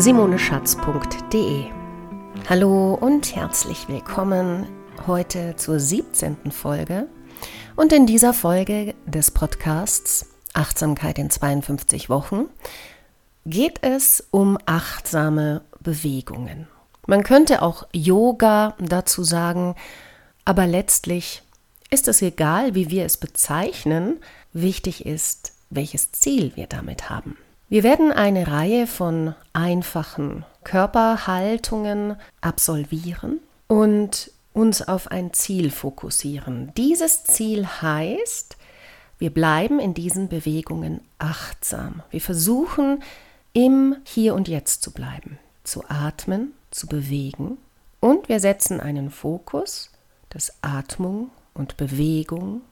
www.simoneschatz.de. Hallo und herzlich willkommen heute zur 17. Folge. Und in dieser Folge des Podcasts Achtsamkeit in 52 Wochen geht es um achtsame Bewegungen. Man könnte auch Yoga dazu sagen, aber letztlich ist es egal, wie wir es bezeichnen, wichtig ist, welches Ziel wir damit haben. Wir werden eine Reihe von einfachen Körperhaltungen absolvieren und uns auf ein Ziel fokussieren. Dieses Ziel heißt, wir bleiben in diesen Bewegungen achtsam. Wir versuchen im Hier und Jetzt zu bleiben, zu atmen, zu bewegen und wir setzen einen Fokus, dass Atmung und Bewegung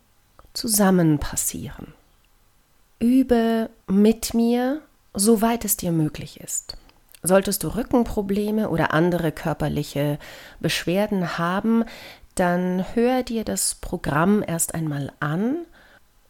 zusammen passieren. Übe mit mir, soweit es dir möglich ist. Solltest du Rückenprobleme oder andere körperliche Beschwerden haben, dann hör dir das Programm erst einmal an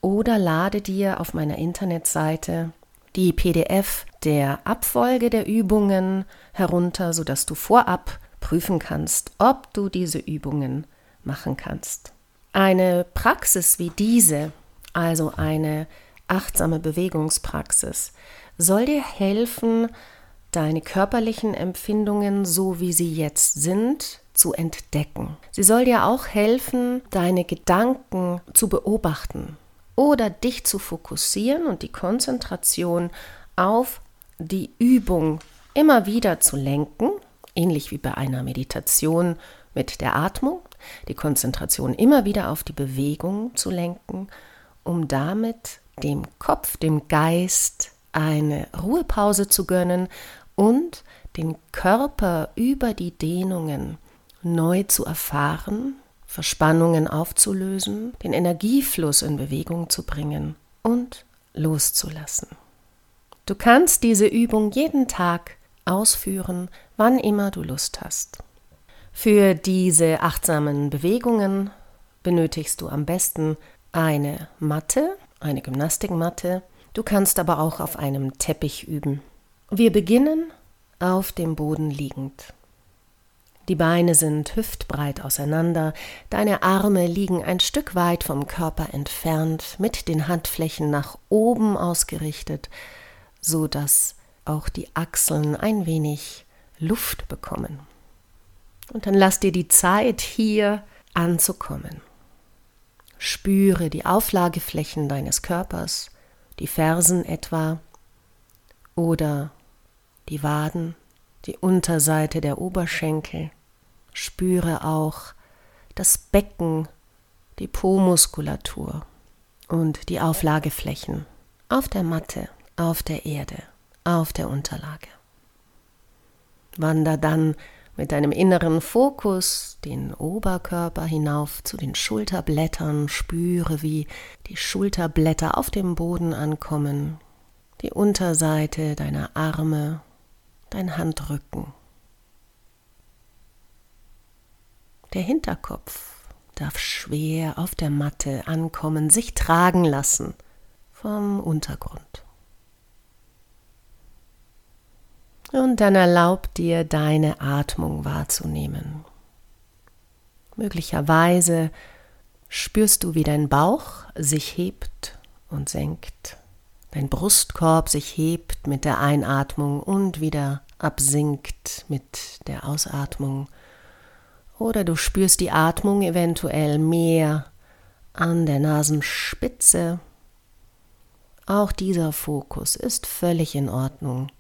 oder lade dir auf meiner Internetseite die PDF der Abfolge der Übungen herunter, sodass du vorab prüfen kannst, ob du diese Übungen machen kannst. Eine Praxis wie diese, also eine achtsame Bewegungspraxis, soll dir helfen, deine körperlichen Empfindungen, so wie sie jetzt sind, zu entdecken. Sie soll dir auch helfen, deine Gedanken zu beobachten oder dich zu fokussieren und die Konzentration auf die Übung immer wieder zu lenken, ähnlich wie bei einer Meditation mit der Atmung, die Konzentration immer wieder auf die Bewegung zu lenken, um damit dem Kopf, dem Geist eine Ruhepause zu gönnen und den Körper über die Dehnungen neu zu erfahren, Verspannungen aufzulösen, den Energiefluss in Bewegung zu bringen und loszulassen. Du kannst diese Übung jeden Tag ausführen, wann immer du Lust hast. Für diese achtsamen Bewegungen benötigst du am besten eine Matte, eine Gymnastikmatte. Du kannst aber auch auf einem Teppich üben. Wir beginnen auf dem Boden liegend. Die Beine sind hüftbreit auseinander, deine Arme liegen ein Stück weit vom Körper entfernt, mit den Handflächen nach oben ausgerichtet, so dass auch die Achseln ein wenig Luft bekommen. Und dann lass dir die Zeit, hier anzukommen. Spüre die Auflageflächen deines Körpers, die Fersen etwa oder die Waden, die Unterseite der Oberschenkel. Spüre auch das Becken, die Po-Muskulatur und die Auflageflächen auf der Matte, auf der Erde, auf der Unterlage. Wander dann mit deinem inneren Fokus den Oberkörper hinauf zu den Schulterblättern, spüre, wie die Schulterblätter auf dem Boden ankommen, die Unterseite deiner Arme, dein Handrücken. Der Hinterkopf darf schwer auf der Matte ankommen, sich tragen lassen vom Untergrund. Und dann erlaub dir deine Atmung wahrzunehmen. Möglicherweise spürst du, wie dein Bauch sich hebt und senkt, dein Brustkorb sich hebt mit der Einatmung und wieder absinkt mit der Ausatmung. Oder du spürst die Atmung eventuell mehr an der Nasenspitze. Auch dieser Fokus ist völlig in Ordnung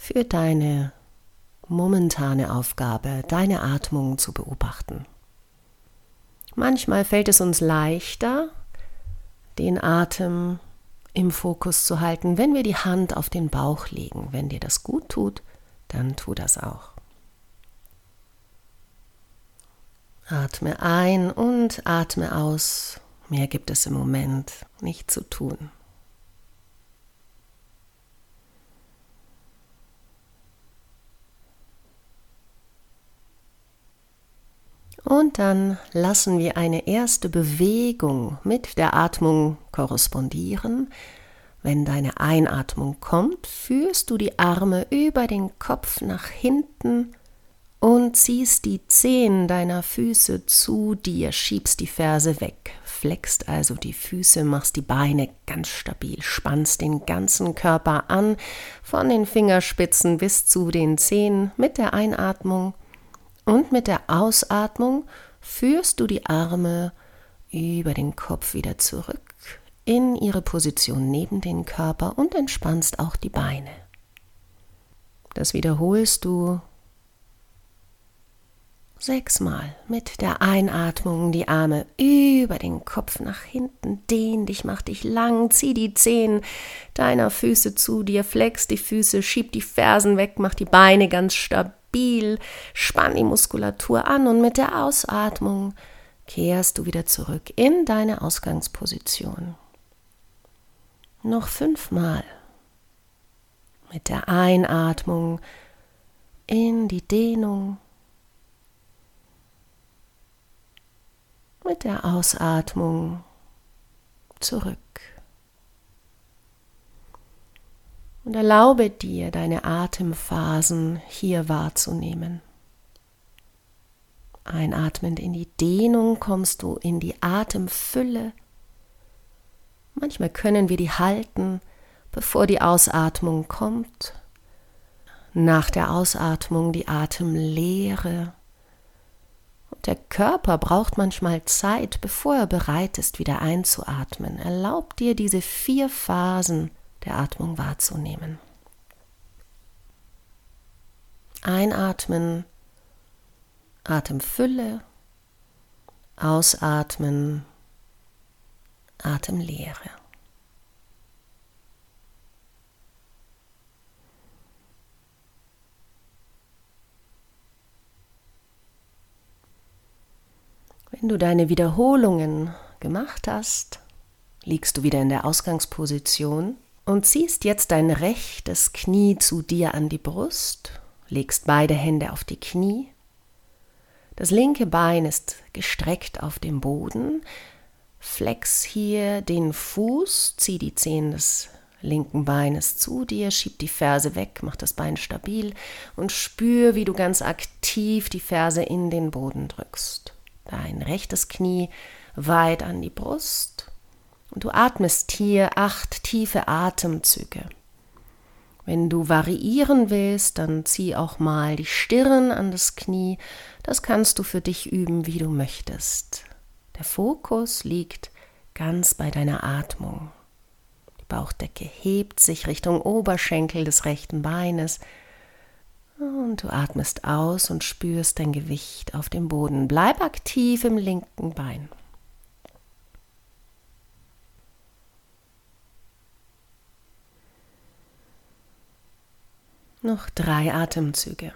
für deine momentane Aufgabe, deine Atmung zu beobachten. Manchmal fällt es uns leichter, den Atem im Fokus zu halten, wenn wir die Hand auf den Bauch legen. Wenn dir das gut tut, dann tu das auch. Atme ein und atme aus. Mehr gibt es im Moment nicht zu tun. Und dann lassen wir eine erste Bewegung mit der Atmung korrespondieren. Wenn deine Einatmung kommt, führst du die Arme über den Kopf nach hinten und ziehst die Zehen deiner Füße zu dir, schiebst die Ferse weg, flexst also die Füße, machst die Beine ganz stabil, spannst den ganzen Körper an, von den Fingerspitzen bis zu den Zehen mit der Einatmung und mit der Ausatmung führst du die Arme über den Kopf wieder zurück in ihre Position neben den Körper und entspannst auch die Beine. Das wiederholst du sechsmal mit der Einatmung die Arme über den Kopf nach hinten, dehn dich, mach dich lang, zieh die Zehen deiner Füße zu dir, flex die Füße, schieb die Fersen weg, mach die Beine ganz stabil stabil, spann die Muskulatur an und mit der Ausatmung kehrst du wieder zurück in deine Ausgangsposition. Noch fünfmal. Mit der Einatmung in die Dehnung. Mit der Ausatmung zurück. Und erlaube dir, deine Atemphasen hier wahrzunehmen. Einatmend in die Dehnung kommst du in die Atemfülle. Manchmal können wir die halten, bevor die Ausatmung kommt. Nach der Ausatmung die Atemlehre. Und der Körper braucht manchmal Zeit, bevor er bereit ist, wieder einzuatmen. Erlaub dir diese vier Phasen der Atmung wahrzunehmen. Einatmen, Atemfülle, ausatmen, Atemlehre. Wenn du deine Wiederholungen gemacht hast, liegst du wieder in der Ausgangsposition und ziehst jetzt dein rechtes Knie zu dir an die Brust, legst beide Hände auf die Knie. Das linke Bein ist gestreckt auf dem Boden. Flex hier den Fuß, zieh die Zehen des linken Beines zu dir, schieb die Ferse weg, mach das Bein stabil und spür, wie du ganz aktiv die Ferse in den Boden drückst. Dein rechtes Knie weit an die Brust und du atmest hier acht tiefe Atemzüge. Wenn du variieren willst, dann zieh auch mal die Stirn an das Knie. Das kannst du für dich üben, wie du möchtest. Der Fokus liegt ganz bei deiner Atmung. Die Bauchdecke hebt sich Richtung Oberschenkel des rechten Beines. Und du atmest aus und spürst dein Gewicht auf dem Boden. Bleib aktiv im linken Bein. Noch drei Atemzüge.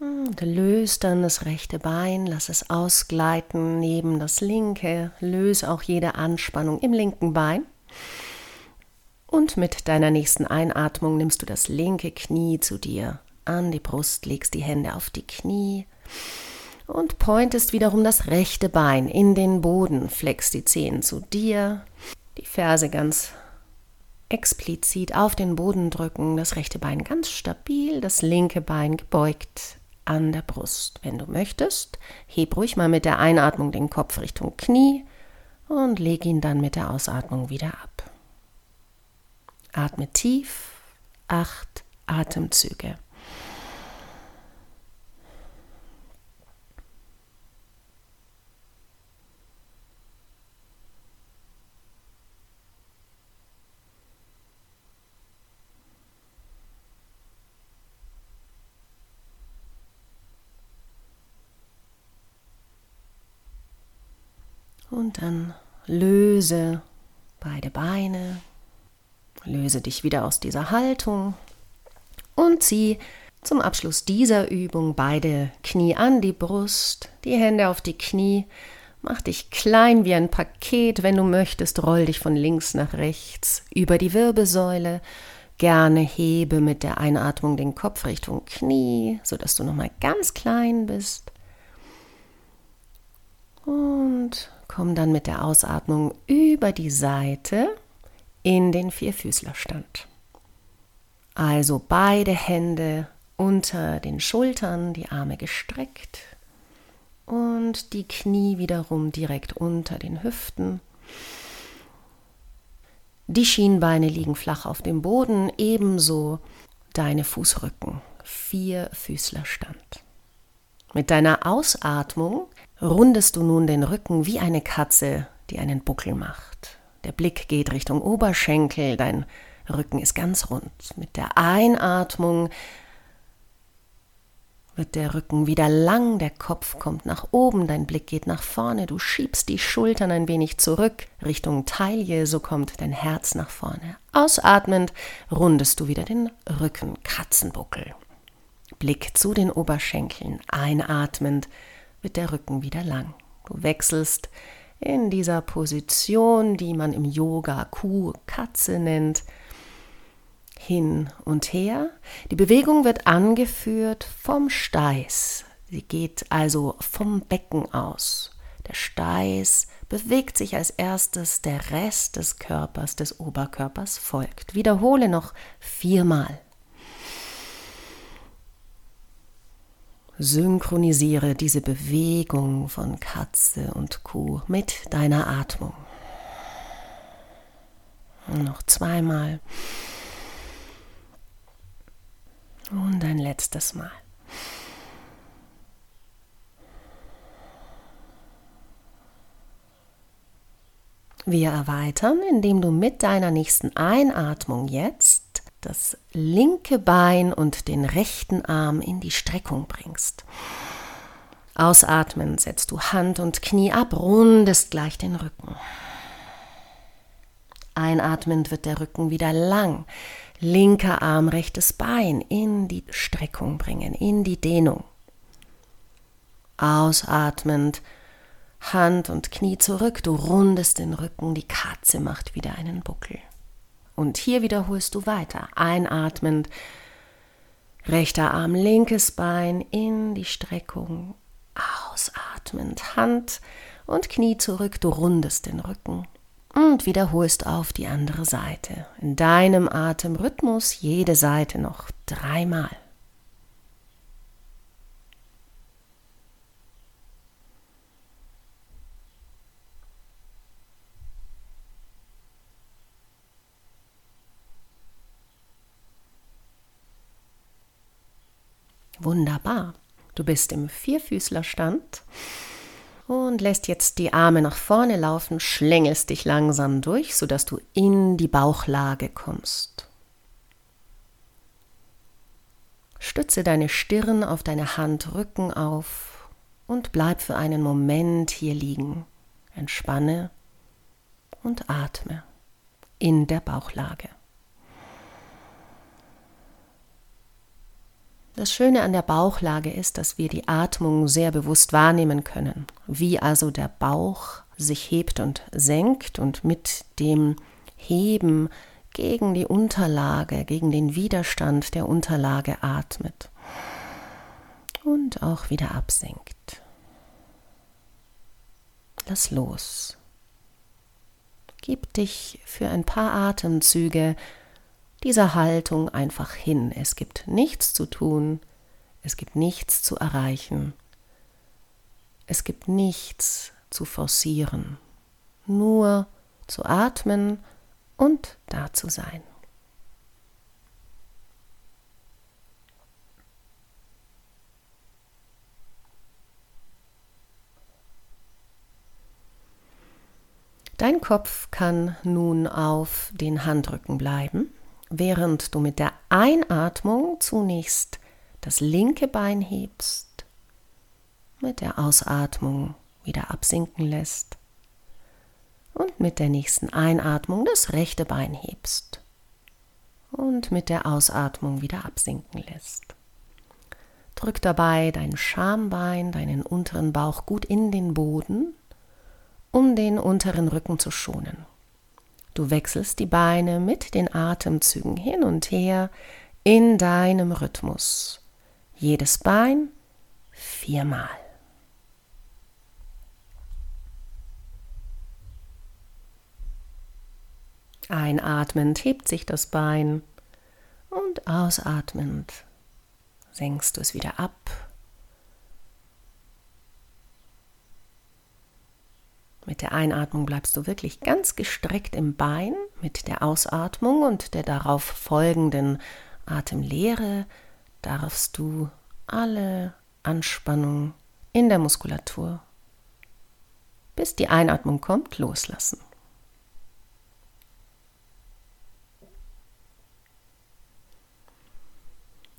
Und löst dann das rechte Bein, lass es ausgleiten neben das linke, löse auch jede Anspannung im linken Bein. Und mit deiner nächsten Einatmung nimmst du das linke Knie zu dir an die Brust, legst die Hände auf die Knie und pointest wiederum das rechte Bein in den Boden, flex die Zehen zu dir, die Ferse ganz explizit auf den Boden drücken, das rechte Bein ganz stabil, das linke Bein gebeugt an der Brust. Wenn du möchtest, heb ruhig mal mit der Einatmung den Kopf Richtung Knie und leg ihn dann mit der Ausatmung wieder ab. Atme tief, acht Atemzüge. Und dann löse beide Beine, löse dich wieder aus dieser Haltung, Und zieh zum Abschluss dieser Übung beide Knie an die Brust, die Hände auf die Knie. Mach dich klein wie ein Paket, wenn du möchtest, roll dich von links nach rechts über die Wirbelsäule. Gerne hebe mit der Einatmung den Kopf Richtung Knie, sodass du nochmal ganz klein bist. Und komm dann mit der Ausatmung über die Seite in den Vierfüßlerstand. Also beide Hände unter den Schultern, die Arme gestreckt und die Knie wiederum direkt unter den Hüften. Die Schienbeine liegen flach auf dem Boden, ebenso deine Fußrücken. Vierfüßlerstand. Mit deiner Ausatmung rundest du nun den Rücken wie eine Katze, die einen Buckel macht. Der Blick geht Richtung Oberschenkel, dein Rücken ist ganz rund. Mit der Einatmung wird der Rücken wieder lang, der Kopf kommt nach oben, dein Blick geht nach vorne, du schiebst die Schultern ein wenig zurück Richtung Taille, so kommt dein Herz nach vorne. Ausatmend rundest du wieder den Rücken, Katzenbuckel. Blick zu den Oberschenkeln, einatmend wird der Rücken wieder lang. Du wechselst in dieser Position, die man im Yoga Kuh Katze nennt, hin und her. Die Bewegung wird angeführt vom Steiß. Sie geht also vom Becken aus. Der Steiß bewegt sich als erstes, der Rest des Körpers, des Oberkörpers folgt. Wiederhole noch viermal. Synchronisiere diese Bewegung von Katze und Kuh mit deiner Atmung. noch zweimal. Und ein letztes Mal. Wir erweitern, indem du mit deiner nächsten Einatmung jetzt das linke Bein und den rechten Arm in die Streckung bringst. Ausatmen setzt du Hand und Knie ab, rundest gleich den Rücken. Einatmend wird der Rücken wieder lang linker Arm, rechtes Bein in die Streckung bringen, in die Dehnung. Ausatmend, Hand und Knie zurück, du rundest den Rücken, die Katze macht wieder einen Buckel. Und hier wiederholst du weiter, einatmend, rechter Arm, linkes Bein in die Streckung, ausatmend, Hand und Knie zurück, du rundest den Rücken. Und wiederholst auf die andere Seite. In deinem Atemrhythmus jede Seite noch dreimal. Wunderbar. Du bist im Vierfüßlerstand und lässt jetzt die Arme nach vorne laufen, schlängelst dich langsam durch, sodass du in die Bauchlage kommst. Stütze deine Stirn auf deine Handrücken auf und bleib für einen Moment hier liegen. Entspanne und atme in der Bauchlage. Das Schöne an der Bauchlage ist, dass wir die Atmung sehr bewusst wahrnehmen können, wie also der Bauch sich hebt und senkt und mit dem Heben gegen die Unterlage, gegen den Widerstand der Unterlage atmet und auch wieder absenkt. Lass los. Gib dich für ein paar Atemzüge dieser Haltung einfach hin. Es gibt nichts zu tun, es gibt nichts zu erreichen, es gibt nichts zu forcieren, nur zu atmen und da zu sein. Dein Kopf kann nun auf den Handrücken bleiben während du mit der Einatmung zunächst das linke Bein hebst, mit der Ausatmung wieder absinken lässt und mit der nächsten Einatmung das rechte Bein hebst und mit der Ausatmung wieder absinken lässt. Drück dabei dein Schambein, deinen unteren Bauch gut in den Boden, um den unteren Rücken zu schonen. Du wechselst die Beine mit den Atemzügen hin und her in deinem Rhythmus. Jedes Bein viermal. Einatmend hebt sich das Bein und ausatmend senkst du es wieder ab. Mit der Einatmung bleibst du wirklich ganz gestreckt im Bein, mit der Ausatmung und der darauf folgenden Atemlehre darfst du alle Anspannung in der Muskulatur, bis die Einatmung kommt, loslassen.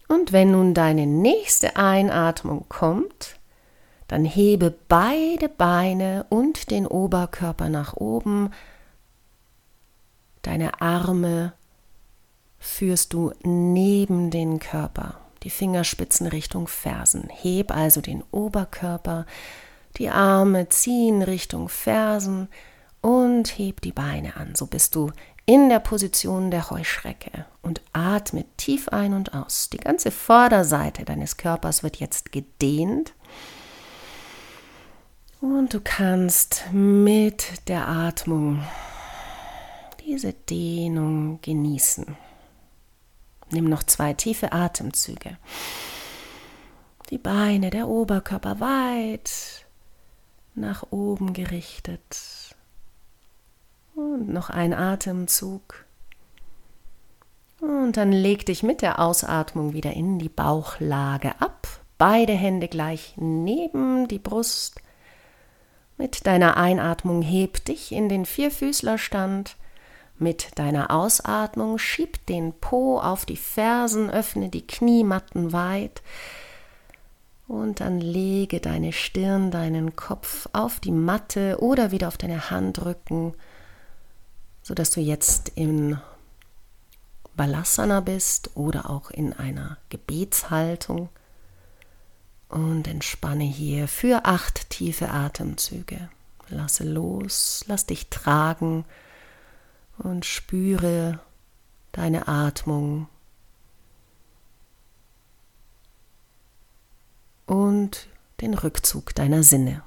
Und wenn nun deine nächste Einatmung kommt, dann hebe beide Beine und den Oberkörper nach oben. Deine Arme führst du neben den Körper, die Fingerspitzen Richtung Fersen. Heb also den Oberkörper, die Arme ziehen Richtung Fersen und heb die Beine an. So bist du in der Position der Heuschrecke und atme tief ein und aus. Die ganze Vorderseite deines Körpers wird jetzt gedehnt. Und du kannst mit der Atmung diese Dehnung genießen. Nimm noch zwei tiefe Atemzüge. Die Beine, der Oberkörper weit nach oben gerichtet. Und noch ein Atemzug. Und dann leg dich mit der Ausatmung wieder in die Bauchlage ab. Beide Hände gleich neben die Brust. Mit deiner Einatmung heb dich in den Vierfüßlerstand. Mit deiner Ausatmung schieb den Po auf die Fersen, öffne die Kniematten weit. Und dann lege deine Stirn, deinen Kopf auf die Matte oder wieder auf deine Handrücken sodass du jetzt in Balasana bist oder auch in einer Gebetshaltung. Und entspanne hier für acht tiefe Atemzüge. Lasse los, lass dich tragen und spüre deine Atmung und den Rückzug deiner Sinne.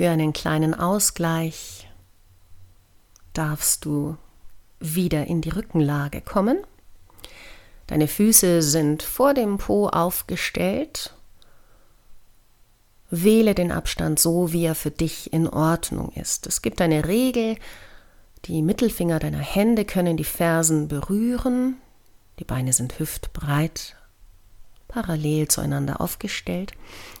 Für einen kleinen Ausgleich darfst du wieder in die Rückenlage kommen. Deine Füße sind vor dem Po aufgestellt. Wähle den Abstand so, wie er für dich in Ordnung ist. Es gibt eine Regel, die Mittelfinger deiner Hände können die Fersen berühren. Die Beine sind hüftbreit parallel zueinander aufgestellt.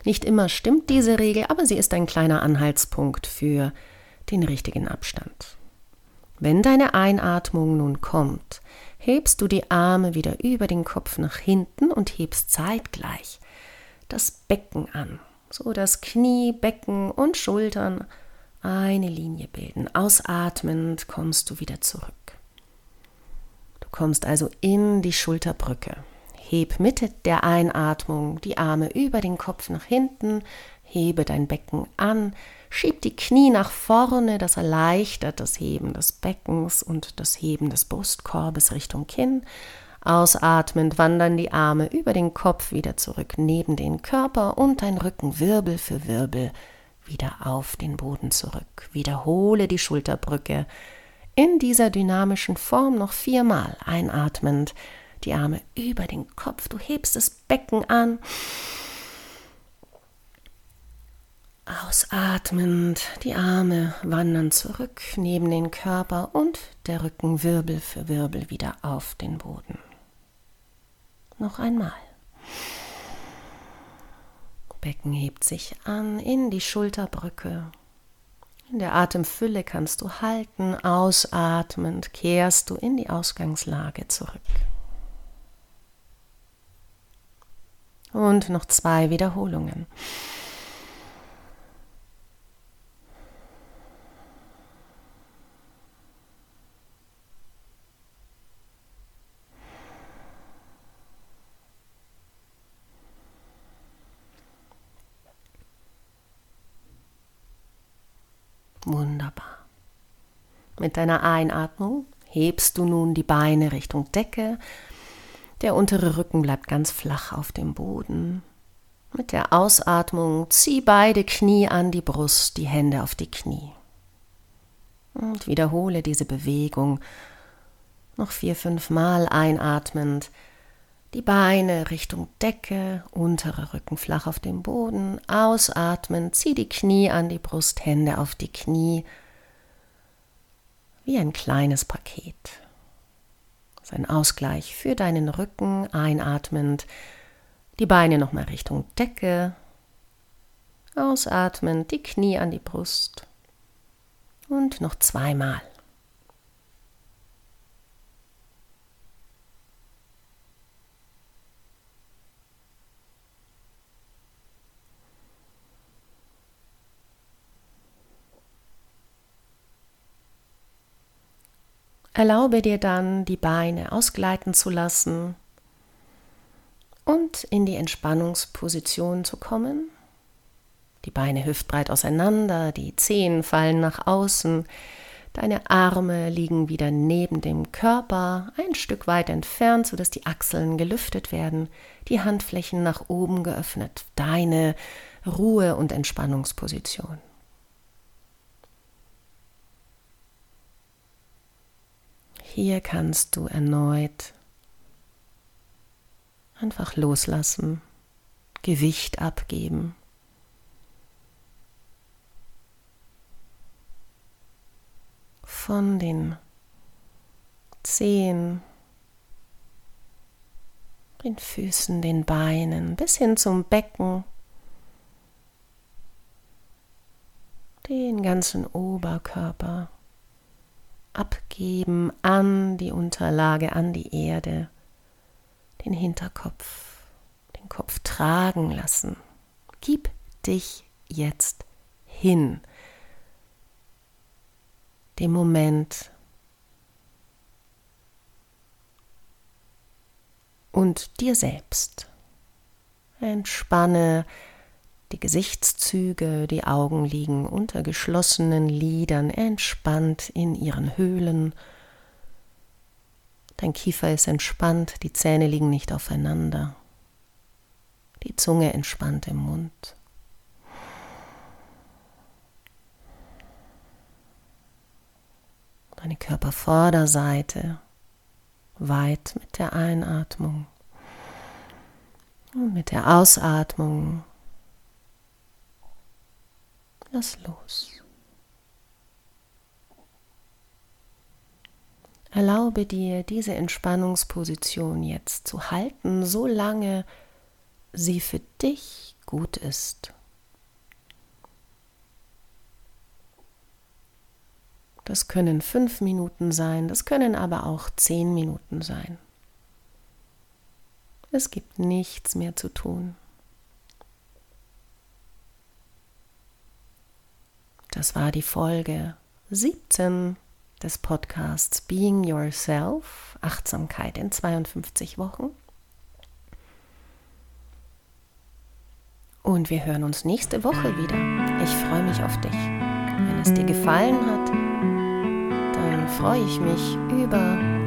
Nicht immer stimmt diese Regel, aber sie ist ein kleiner Anhaltspunkt für den richtigen Abstand. Wenn deine Einatmung nun kommt, hebst du die Arme wieder über den Kopf nach hinten und hebst zeitgleich das Becken an, so dass Knie, Becken und Schultern eine Linie bilden. Ausatmend kommst du wieder zurück. Du kommst also in die Schulterbrücke. Heb Mitte der Einatmung die Arme über den Kopf nach hinten, hebe dein Becken an, schieb die Knie nach vorne, das erleichtert das Heben des Beckens und das Heben des Brustkorbes Richtung Kinn. Ausatmend wandern die Arme über den Kopf wieder zurück neben den Körper und dein Rücken Wirbel für Wirbel wieder auf den Boden zurück. Wiederhole die Schulterbrücke in dieser dynamischen Form noch viermal einatmend die Arme über den Kopf, du hebst das Becken an. Ausatmend, die Arme wandern zurück neben den Körper und der Rücken Wirbel für Wirbel wieder auf den Boden. Noch einmal. Becken hebt sich an in die Schulterbrücke. In der Atemfülle kannst du halten, ausatmend kehrst du in die Ausgangslage zurück. Und noch zwei Wiederholungen. Wunderbar. Mit deiner Einatmung hebst du nun die Beine Richtung Decke. Der untere Rücken bleibt ganz flach auf dem Boden. Mit der Ausatmung zieh beide Knie an die Brust, die Hände auf die Knie. Und wiederhole diese Bewegung noch vier, fünf Mal einatmend. Die Beine Richtung Decke, untere Rücken flach auf dem Boden, ausatmen, zieh die Knie an die Brust, Hände auf die Knie, wie ein kleines Paket. Sein Ausgleich für deinen Rücken, einatmend, die Beine nochmal Richtung Decke, ausatmend, die Knie an die Brust und noch zweimal. Erlaube dir dann, die Beine ausgleiten zu lassen und in die Entspannungsposition zu kommen. Die Beine hüftbreit auseinander, die Zehen fallen nach außen, deine Arme liegen wieder neben dem Körper, ein Stück weit entfernt, sodass die Achseln gelüftet werden, die Handflächen nach oben geöffnet, deine Ruhe- und Entspannungsposition. Hier kannst du erneut einfach loslassen, Gewicht abgeben. Von den Zehen, den Füßen, den Beinen bis hin zum Becken, den ganzen Oberkörper abgeben an die Unterlage, an die Erde, den Hinterkopf, den Kopf tragen lassen. Gib dich jetzt hin, dem Moment und dir selbst. Entspanne die Gesichtszüge, die Augen liegen unter geschlossenen Lidern entspannt in ihren Höhlen. Dein Kiefer ist entspannt, die Zähne liegen nicht aufeinander. Die Zunge entspannt im Mund. Deine Körpervorderseite weit mit der Einatmung und mit der Ausatmung Lass los. Erlaube dir, diese Entspannungsposition jetzt zu halten, solange sie für dich gut ist. Das können fünf Minuten sein, das können aber auch zehn Minuten sein. Es gibt nichts mehr zu tun. Das war die Folge 17 des Podcasts Being Yourself, Achtsamkeit in 52 Wochen. Und wir hören uns nächste Woche wieder. Ich freue mich auf dich. Wenn es dir gefallen hat, dann freue ich mich über.